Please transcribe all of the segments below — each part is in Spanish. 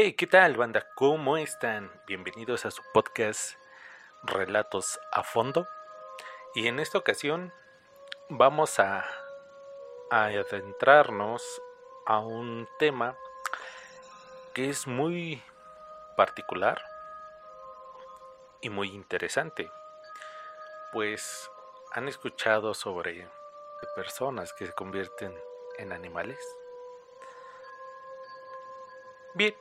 Hey, ¿qué tal, banda? ¿Cómo están? Bienvenidos a su podcast Relatos a Fondo. Y en esta ocasión vamos a, a adentrarnos a un tema que es muy particular y muy interesante. Pues han escuchado sobre personas que se convierten en animales. Bien,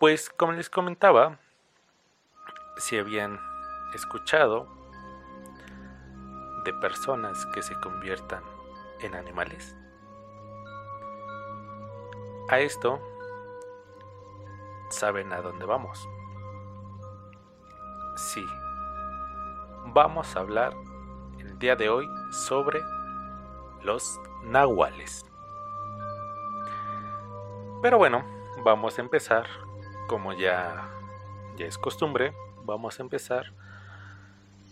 pues como les comentaba, si habían escuchado de personas que se conviertan en animales. A esto saben a dónde vamos. Sí, vamos a hablar el día de hoy sobre los nahuales. Pero bueno, vamos a empezar como ya, es costumbre, vamos a empezar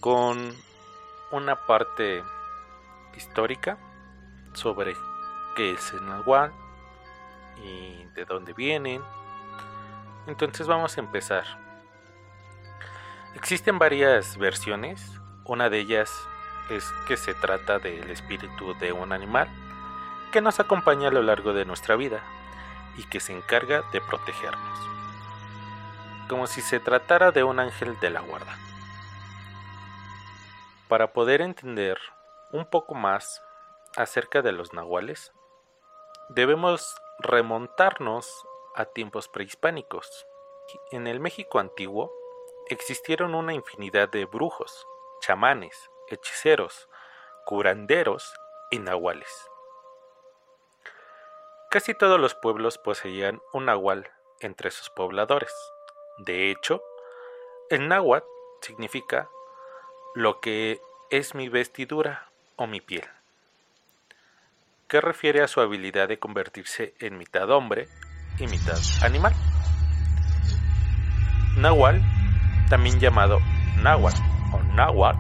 con una parte histórica sobre qué es el nahual y de dónde vienen. Entonces vamos a empezar. Existen varias versiones. Una de ellas es que se trata del espíritu de un animal que nos acompaña a lo largo de nuestra vida y que se encarga de protegernos como si se tratara de un ángel de la guarda. Para poder entender un poco más acerca de los nahuales, debemos remontarnos a tiempos prehispánicos. En el México antiguo existieron una infinidad de brujos, chamanes, hechiceros, curanderos y nahuales. Casi todos los pueblos poseían un nahual entre sus pobladores. De hecho, el náhuatl significa lo que es mi vestidura o mi piel, que refiere a su habilidad de convertirse en mitad hombre y mitad animal. Nahual, también llamado náhuatl o náhuatl,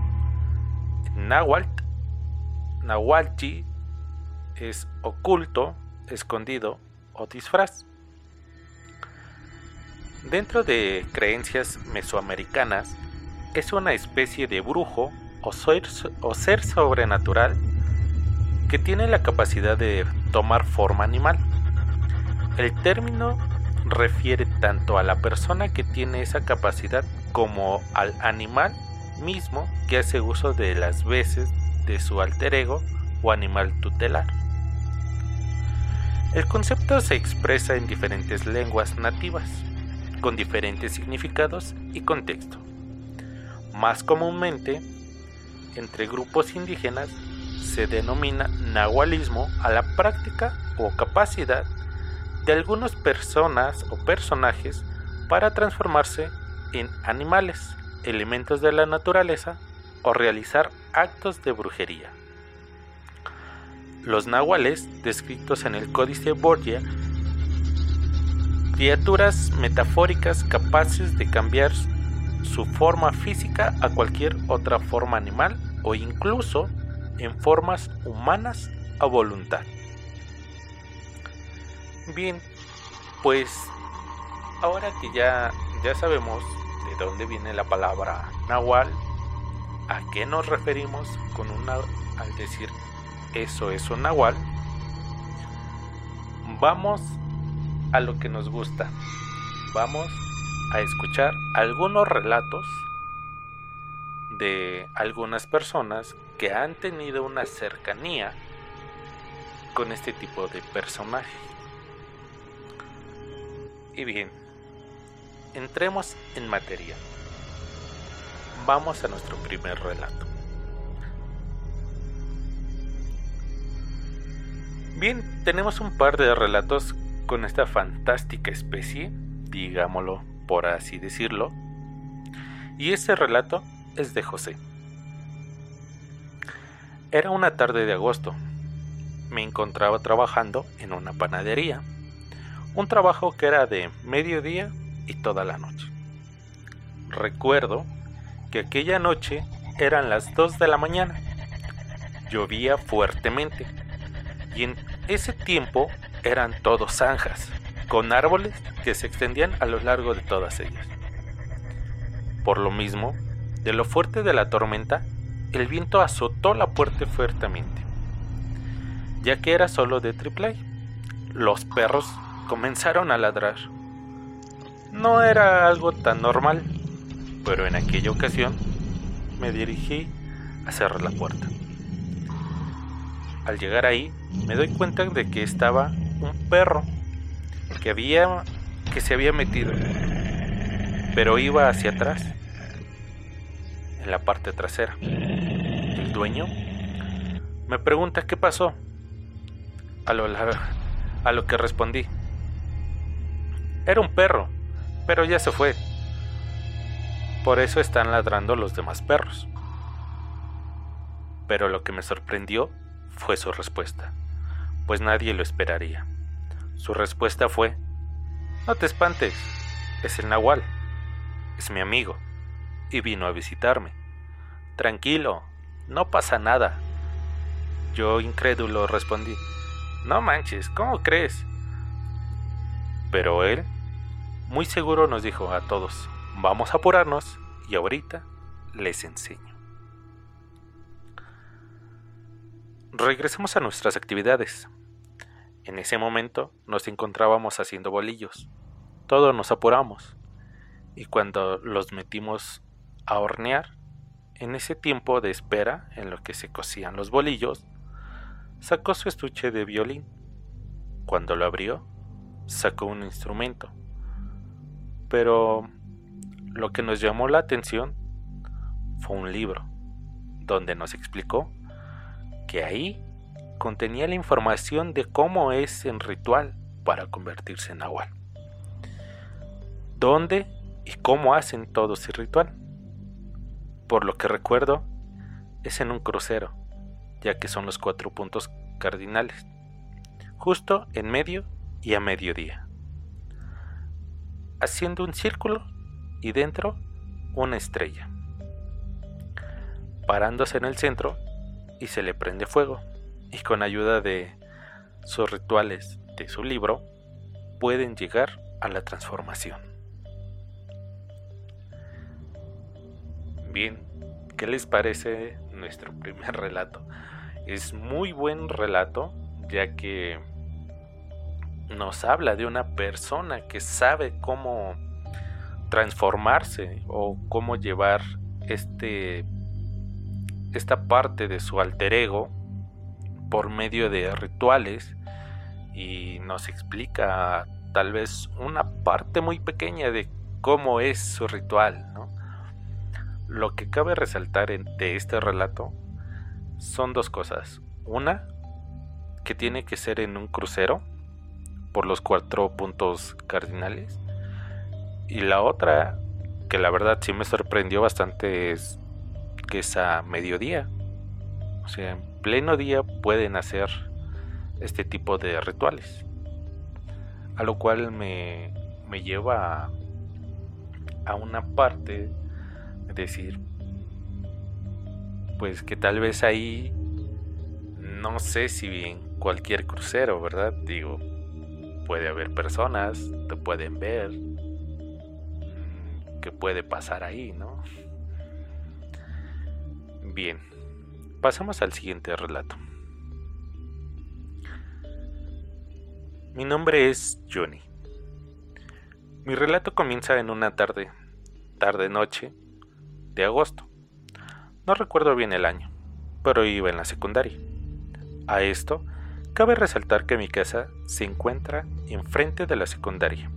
náhuatl, nahualchi es oculto, escondido o disfraz. Dentro de creencias mesoamericanas, es una especie de brujo o ser, sobrenatural que tiene la capacidad de tomar forma animal. El término refiere tanto a la persona que tiene esa capacidad como al animal mismo que hace uso de las veces de su alter ego o animal tutelar. El concepto se expresa en diferentes lenguas nativas con diferentes significados y contexto. Más comúnmente, entre grupos indígenas se denomina nahualismo a la práctica o capacidad de algunas personas o personajes para transformarse en animales, elementos de la naturaleza o realizar actos de brujería. Los nahuales, descritos en el Códice Borgia, criaturas metafóricas capaces de cambiar su forma física a cualquier otra forma animal o incluso en formas humanas a voluntad. Bien, pues ahora que ya, ya sabemos de dónde viene la palabra nahual, a qué nos referimos con una al decir eso es un nahual, vamos a lo que nos gusta. Vamos a escuchar algunos relatos de algunas personas que han tenido una cercanía con este tipo de personajes. Y bien, entremos en materia. Vamos a nuestro primer relato. Bien, tenemos un par de relatos con esta fantástica especie, digámoslo por así decirlo, y ese relato es de José. Era una tarde de agosto. Me encontraba trabajando en una panadería, un trabajo que era de mediodía y toda la noche. Recuerdo que aquella noche eran las 2 de la mañana. Llovía fuertemente y en ese tiempo eran todos zanjas, con árboles que se extendían a lo largo de todas ellas. Por lo mismo, de lo fuerte de la tormenta, el viento azotó la puerta fuertemente, ya que era solo de triple Los perros comenzaron a ladrar. No era algo tan normal, pero en aquella ocasión me dirigí a cerrar la puerta. Al llegar ahí, me doy cuenta de que estaba un perro que había que se había metido, pero iba hacia atrás, en la parte trasera. El dueño me pregunta qué pasó. A lo, a lo que respondí, era un perro, pero ya se fue. Por eso están ladrando los demás perros. Pero lo que me sorprendió fue su respuesta, pues nadie lo esperaría. Su respuesta fue, no te espantes, es el nahual, es mi amigo, y vino a visitarme. Tranquilo, no pasa nada. Yo incrédulo respondí, no manches, ¿cómo crees? Pero él, muy seguro nos dijo a todos, vamos a apurarnos y ahorita les enseño. Regresemos a nuestras actividades. En ese momento nos encontrábamos haciendo bolillos. Todos nos apuramos. Y cuando los metimos a hornear, en ese tiempo de espera en lo que se cocían los bolillos, sacó su estuche de violín. Cuando lo abrió, sacó un instrumento. Pero lo que nos llamó la atención fue un libro, donde nos explicó que ahí contenía la información de cómo es en ritual para convertirse en agua. ¿Dónde y cómo hacen todo ese ritual? Por lo que recuerdo, es en un crucero, ya que son los cuatro puntos cardinales, justo en medio y a mediodía, haciendo un círculo y dentro una estrella, parándose en el centro y se le prende fuego. Y con ayuda de sus rituales de su libro, pueden llegar a la transformación. Bien, ¿qué les parece nuestro primer relato? Es muy buen relato, ya que nos habla de una persona que sabe cómo transformarse o cómo llevar este esta parte de su alter ego por medio de rituales y nos explica tal vez una parte muy pequeña de cómo es su ritual. Lo que cabe resaltar de este relato son dos cosas. Una, que tiene que ser en un crucero por los cuatro puntos cardinales. Y la otra, que la verdad sí me sorprendió bastante, es que es a mediodía. O sea, pleno día pueden hacer este tipo de rituales. A lo cual me, me lleva a, a una parte de decir, pues que tal vez ahí, no sé si en cualquier crucero, ¿verdad? Digo, puede haber personas, te pueden ver, ¿qué puede pasar ahí, no? Bien, pasamos al siguiente relato. Mi nombre es Johnny. Mi relato comienza en una tarde, tarde-noche, de agosto. No recuerdo bien el año, pero iba en la secundaria. A esto, cabe resaltar que mi casa se encuentra enfrente de la secundaria,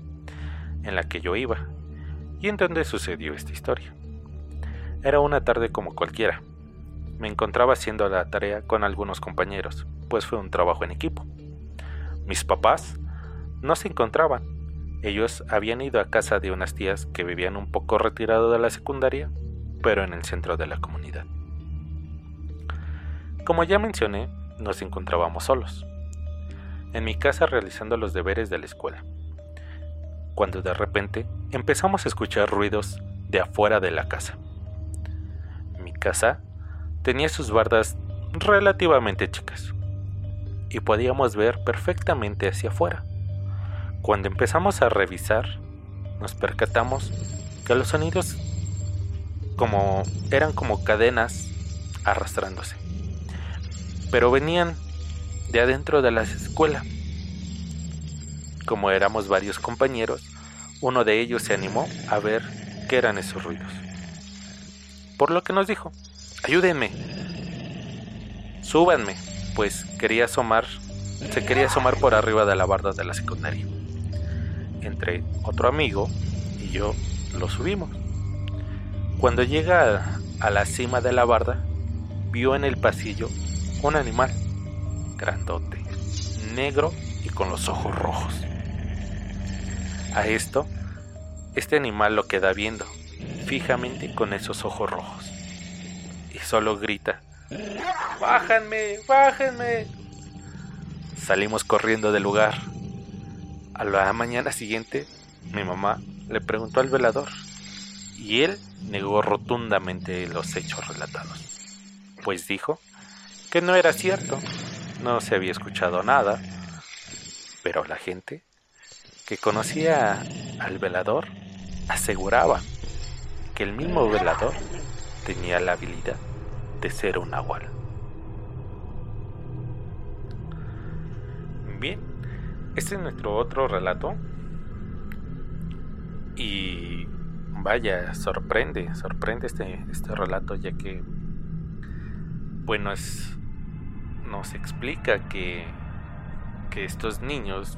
en la que yo iba, y en donde sucedió esta historia. Era una tarde como cualquiera, me encontraba haciendo la tarea con algunos compañeros, pues fue un trabajo en equipo. Mis papás no se encontraban. Ellos habían ido a casa de unas tías que vivían un poco retirado de la secundaria, pero en el centro de la comunidad. Como ya mencioné, nos encontrábamos solos, en mi casa realizando los deberes de la escuela, cuando de repente empezamos a escuchar ruidos de afuera de la casa. Mi casa tenía sus bardas relativamente chicas y podíamos ver perfectamente hacia afuera, Cuando empezamos a revisar, nos percatamos que los sonidos como eran como cadenas arrastrándose. Pero venían de adentro de la escuela. Como éramos varios compañeros, uno de ellos se animó a ver qué eran esos ruidos. Por lo que nos dijo, ayúdenme, súbanme, pues quería asomar, se quería asomar por arriba de la barda de la secundaria. Entre otro amigo y yo lo subimos. Cuando llega a la cima de la barda, vio en el pasillo un animal grandote, negro y con los ojos rojos. A esto, este animal lo queda viendo fijamente con esos ojos rojos solo grita, ¡Bájenme! ¡Bájenme! Salimos corriendo del lugar. A la mañana siguiente, mi mamá le preguntó al velador y él negó rotundamente los hechos relatados, pues dijo que no era cierto, no se había escuchado nada, pero la gente que conocía al velador aseguraba que el mismo velador tenía la habilidad de ser un nahual. Bien, este es nuestro otro relato y vaya, sorprende, sorprende este, este relato ya que, bueno, es, nos explica que, que estos niños,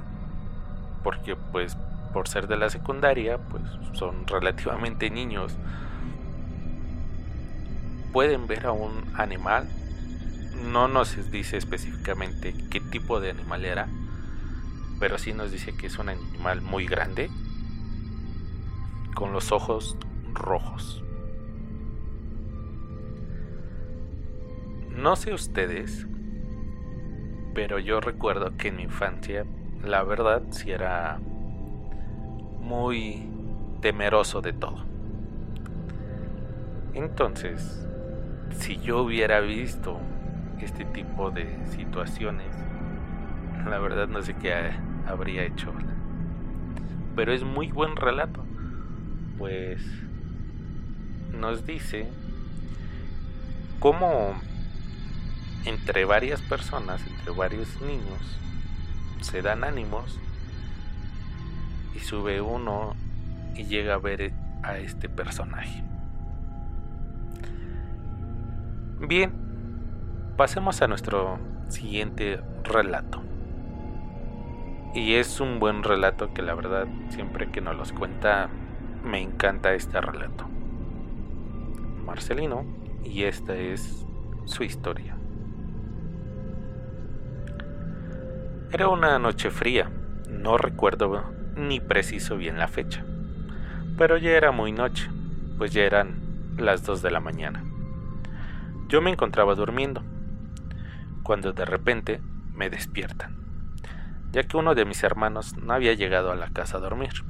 porque pues por ser de la secundaria, pues son relativamente niños, pueden ver a un animal, no nos dice específicamente qué tipo de animal era, pero sí nos dice que es un animal muy grande, con los ojos rojos. No sé ustedes, pero yo recuerdo que en mi infancia, la verdad, sí era muy temeroso de todo. Entonces, si yo hubiera visto este tipo de situaciones, la verdad no sé qué habría hecho. Pero es muy buen relato pues nos dice cómo entre varias personas, entre varios niños, se dan ánimos y sube uno y llega a ver a este personaje. Bien, pasemos a nuestro siguiente relato. Y es un buen relato que la verdad siempre que nos los cuenta me encanta este relato. Marcelino, y esta es su historia. Era una noche fría, no recuerdo ni preciso bien la fecha, pero ya era muy noche, pues ya eran las 2 de la mañana. Yo me encontraba durmiendo, cuando de repente me despiertan, ya que uno de mis hermanos no había llegado a la casa a dormir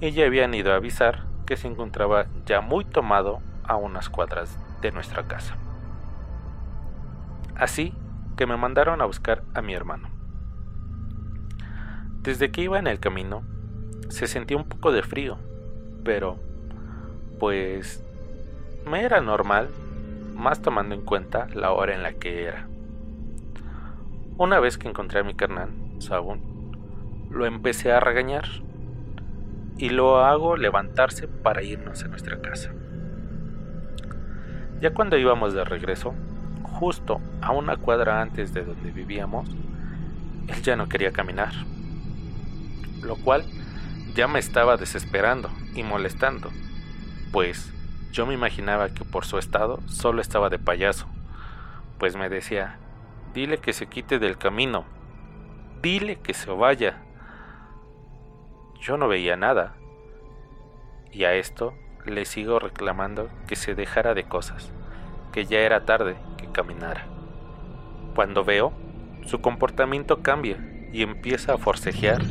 y ya habían ido a avisar que se encontraba ya muy tomado a unas cuadras de nuestra casa. Así que me mandaron a buscar a mi hermano. Desde que iba en el camino, se sentía un poco de frío, pero pues me era normal, más tomando en cuenta la hora en la que era. Una vez que encontré a mi carnal, Sabun, lo empecé a regañar y lo hago levantarse para irnos a nuestra casa. Ya cuando íbamos de regreso, justo a una cuadra antes de donde vivíamos, él ya no quería caminar, lo cual ya me estaba desesperando y molestando, pues yo me imaginaba que por su estado solo estaba de payaso, pues me decía, dile que se quite del camino, dile que se vaya, yo no veía nada. Y a esto le sigo reclamando que se dejara de cosas, que ya era tarde que caminara. Cuando veo, su comportamiento cambia y empieza a forcejear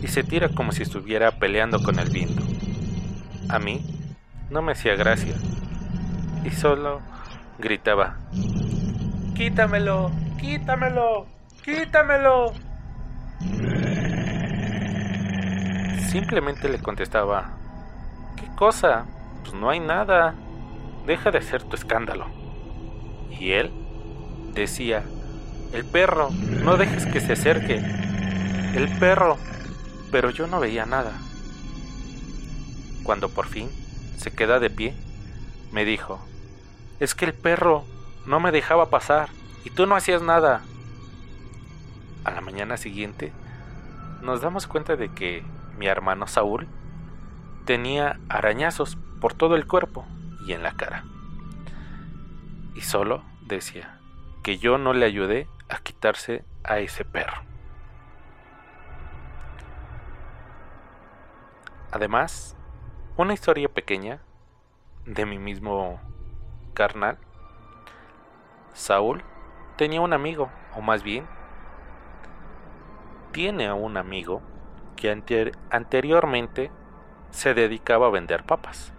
y se tira como si estuviera peleando con el viento. A mí no me hacía gracia y solo gritaba, Quítamelo, quítamelo, quítamelo. simplemente le contestaba, ¿qué cosa? Pues no hay nada, deja de hacer tu escándalo. Y él decía, el perro, no dejes que se acerque. El perro, pero yo no veía nada. Cuando por fin se queda de pie, me dijo, es que el perro no me dejaba pasar y tú no hacías nada. A la mañana siguiente, nos damos cuenta de que mi hermano Saúl tenía arañazos por todo el cuerpo y en la cara. Y solo decía que yo no le ayudé a quitarse a ese perro. Además, una historia pequeña de mi mismo carnal, Saúl tenía un amigo, o más bien, tiene un amigo que anteriormente se dedicaba a vender papas.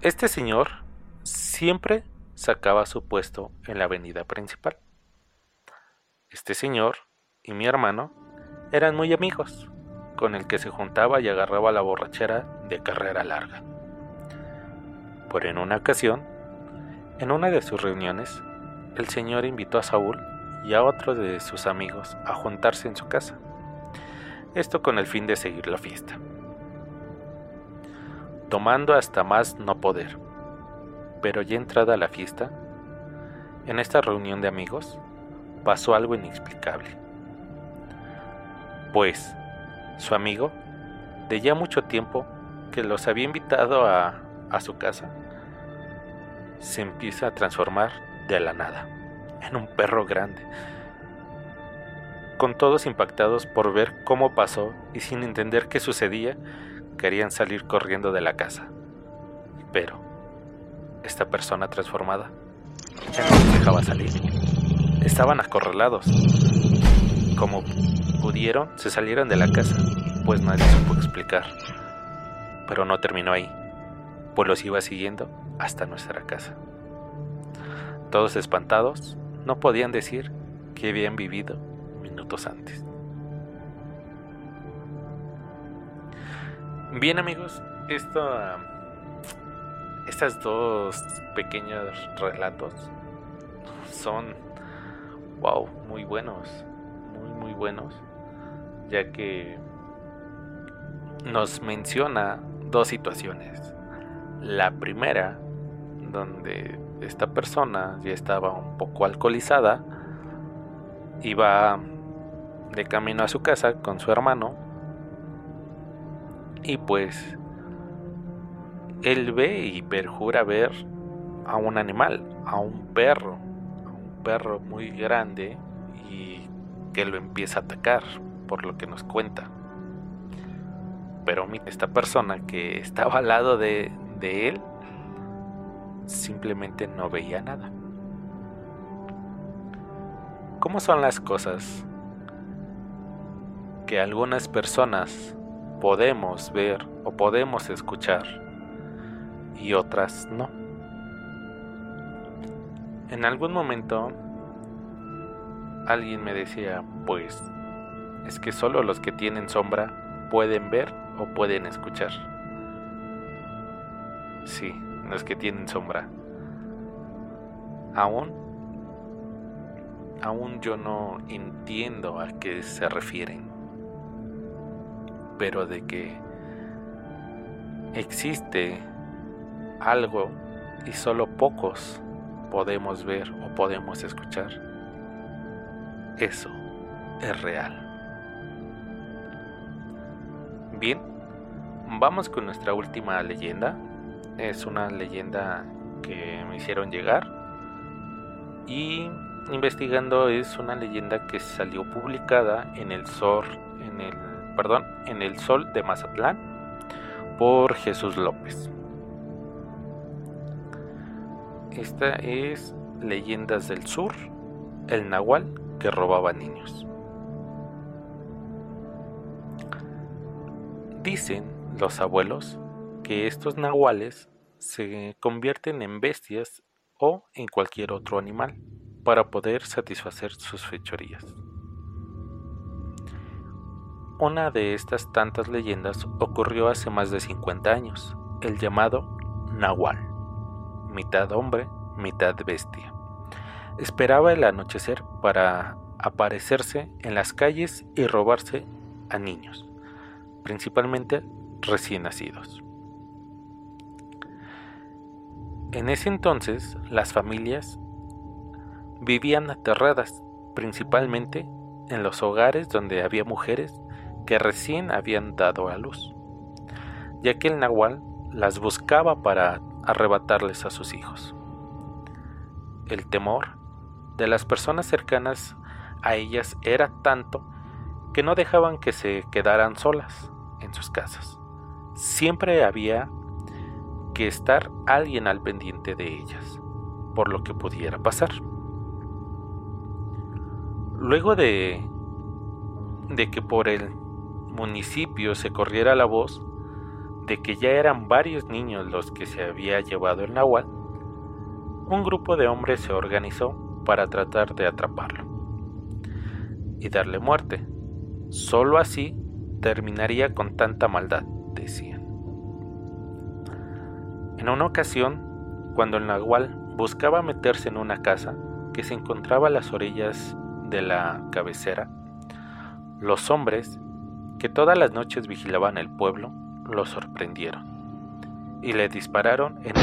Este señor siempre sacaba su puesto en la avenida principal. Este señor y mi hermano eran muy amigos, con el que se juntaba y agarraba la borrachera de carrera larga. Por en una ocasión, en una de sus reuniones, el señor invitó a Saúl y a otro de sus amigos a juntarse en su casa. Esto con el fin de seguir la fiesta. Tomando hasta más no poder. Pero ya entrada la fiesta, en esta reunión de amigos, pasó algo inexplicable. Pues, su amigo, de ya mucho tiempo que los había invitado a, a su casa, se empieza a transformar de la nada en un perro grande. Con todos impactados por ver cómo pasó y sin entender qué sucedía, querían salir corriendo de la casa. Pero esta persona transformada ya no dejaba salir. Estaban acorralados. Como pudieron, se salieron de la casa, pues nadie supo explicar. Pero no terminó ahí, pues los iba siguiendo hasta nuestra casa. Todos espantados, no podían decir que habían vivido minutos antes. Bien amigos, esto, estas dos pequeños relatos son, wow, muy buenos, muy muy buenos, ya que nos menciona dos situaciones. La primera, donde esta persona ya estaba un poco alcoholizada, iba de camino a su casa con su hermano y pues él ve y perjura ver a un animal, a un perro, a un perro muy grande y que lo empieza a atacar, por lo que nos cuenta. Pero esta persona que estaba al lado de, de él simplemente no veía nada. ¿Cómo son las cosas que algunas personas podemos ver o podemos escuchar y otras no? En algún momento alguien me decía, pues, es que solo los que tienen sombra pueden ver o pueden escuchar. Sí, los que tienen sombra. Aún, aún yo no entiendo a qué se refieren, pero de que existe algo y solo pocos podemos ver o podemos escuchar, eso es real. Bien, vamos con nuestra última leyenda es una leyenda que me hicieron llegar y investigando es una leyenda que salió publicada en el Sol, en el, perdón, en el Sol de Mazatlán por Jesús López. Esta es Leyendas del Sur, el Nahual que robaba niños. Dicen los abuelos que estos nahuales se convierten en bestias o en cualquier otro animal para poder satisfacer sus fechorías. Una de estas tantas leyendas ocurrió hace más de 50 años, el llamado Nahual, mitad hombre, mitad bestia. Esperaba el anochecer para aparecerse en las calles y robarse a niños, principalmente recién nacidos. En ese entonces las familias vivían aterradas, principalmente en los hogares donde había mujeres que recién habían dado a luz, ya que el nahual las buscaba para arrebatarles a sus hijos. El temor de las personas cercanas a ellas era tanto que no dejaban que se quedaran solas en sus casas. Siempre había que estar alguien al pendiente de ellas, por lo que pudiera pasar. Luego de, de que por el municipio se corriera la voz de que ya eran varios niños los que se había llevado el nahual, un grupo de hombres se organizó para tratar de atraparlo y darle muerte. Solo así terminaría con tanta maldad, decían. En una ocasión, cuando el nahual buscaba meterse en una casa que se encontraba a las orillas de la cabecera, los hombres que todas las noches vigilaban el pueblo lo sorprendieron y le dispararon en el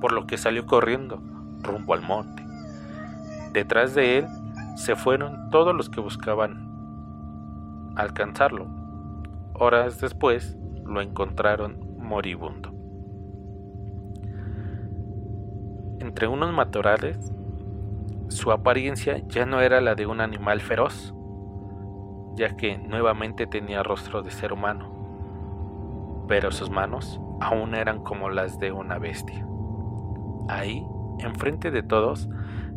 por lo que salió corriendo rumbo al monte. Detrás de él se fueron todos los que buscaban alcanzarlo. Horas después lo encontraron moribundo. Entre unos matorrales, su apariencia ya no era la de un animal feroz, ya que nuevamente tenía rostro de ser humano, pero sus manos aún eran como las de una bestia. Ahí, enfrente de todos,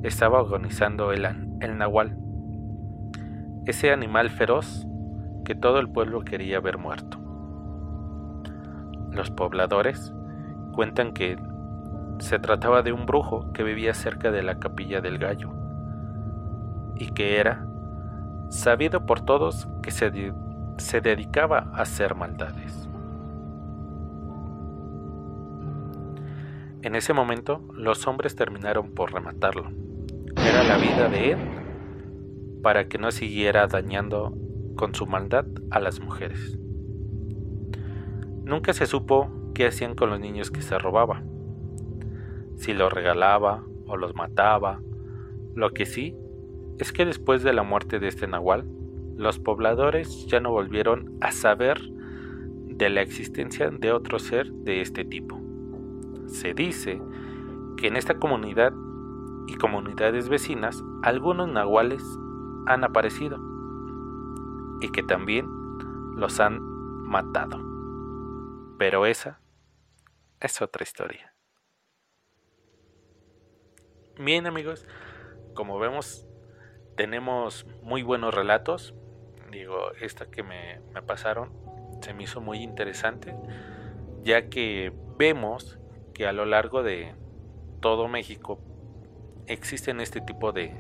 estaba agonizando el, el nahual, ese animal feroz que todo el pueblo quería ver muerto. Los pobladores cuentan que se trataba de un brujo que vivía cerca de la capilla del gallo y que era sabido por todos que se, se dedicaba a hacer maldades. En ese momento los hombres terminaron por rematarlo. Era la vida de él para que no siguiera dañando con su maldad a las mujeres. Nunca se supo qué hacían con los niños que se robaba, si los regalaba o los mataba. Lo que sí es que después de la muerte de este nahual, los pobladores ya no volvieron a saber de la existencia de otro ser de este tipo. Se dice que en esta comunidad y comunidades vecinas algunos nahuales han aparecido y que también los han matado. Pero esa es otra historia. Bien amigos, como vemos tenemos muy buenos relatos. Digo, esta que me, me pasaron se me hizo muy interesante, ya que vemos que a lo largo de todo México existen este tipo de,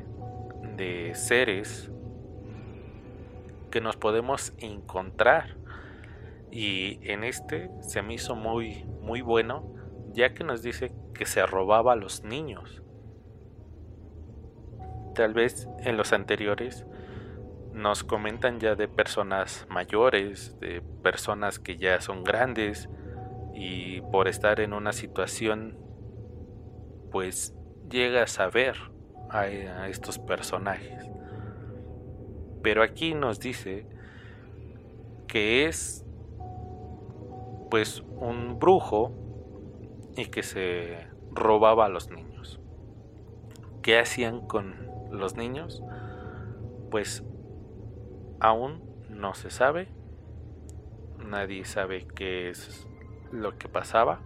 de seres que nos podemos encontrar. Y en este se me hizo muy, muy bueno, ya que nos dice que se robaba a los niños. Tal vez en los anteriores nos comentan ya de personas mayores, de personas que ya son grandes y por estar en una situación pues llega a saber a, estos personajes. Pero aquí nos dice que es pues un brujo y que se robaba a los niños. ¿Qué hacían con los niños, pues aún no se sabe, nadie sabe qué es lo que pasaba,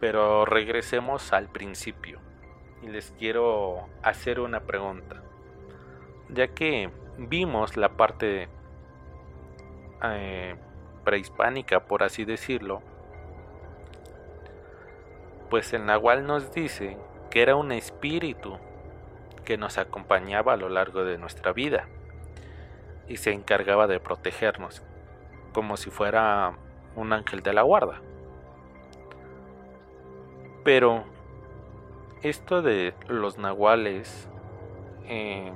pero regresemos al principio. Y les quiero hacer una pregunta, ya que vimos la parte eh, prehispánica, por así decirlo, pues el Nahual nos dice que era un espíritu que nos acompañaba a lo largo de nuestra vida y se encargaba de protegernos, como si fuera un ángel de la guarda. Pero esto de los nahuales, em,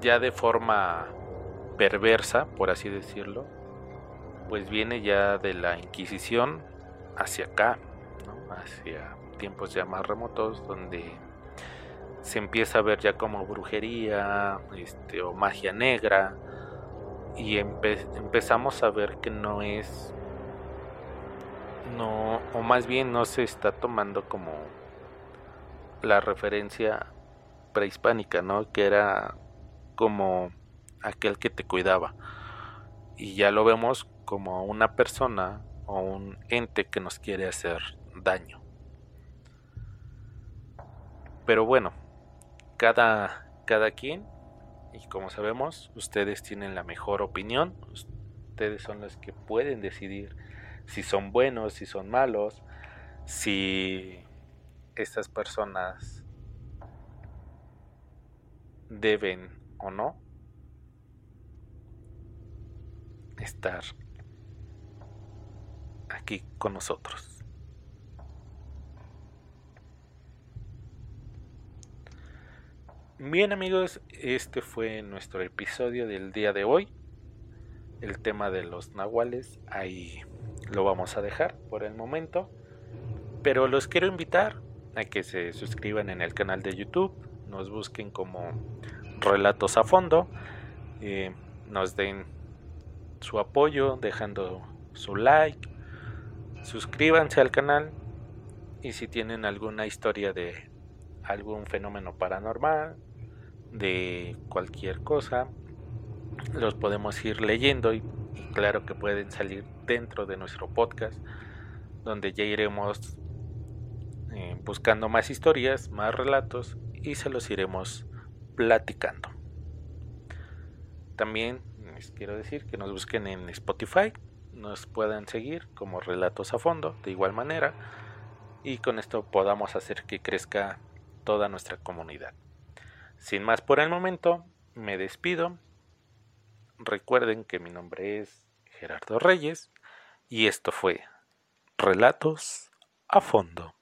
ya de forma perversa, por así decirlo, pues viene ya de la Inquisición hacia acá, hacia tiempos ya más remotos, donde se empieza a ver ya como brujería este, o magia negra, y empezamos a ver que no es no o más bien no se está tomando como la referencia prehispánica, ¿no? Que era como aquel que te cuidaba. Y ya lo vemos como una persona o un ente que nos quiere hacer daño. Pero bueno, cada, cada quien, y como sabemos, ustedes tienen la mejor opinión, ustedes son los que pueden decidir si son buenos, si son malos, si estas personas deben no estar aquí con nosotros. Bien amigos, este fue nuestro episodio del día de hoy. El tema de los nahuales, ahí lo vamos a dejar por el momento. Pero los quiero invitar a que se suscriban en el canal de YouTube, nos busquen como Relatos a Fondo, eh, nos den su apoyo dejando su like, suscríbanse al canal y si tienen alguna historia de algún fenómeno paranormal, de cualquier cosa, los podemos ir leyendo y, claro que pueden salir dentro de nuestro podcast, donde ya iremos eh, buscando más historias, más relatos y se los iremos platicando. También les quiero decir que nos busquen en Spotify, nos puedan seguir como relatos a fondo de igual manera y con esto podamos hacer que crezca toda nuestra comunidad. Sin más por el momento, me despido. Recuerden que mi nombre es Gerardo Reyes y esto fue Relatos a Fondo.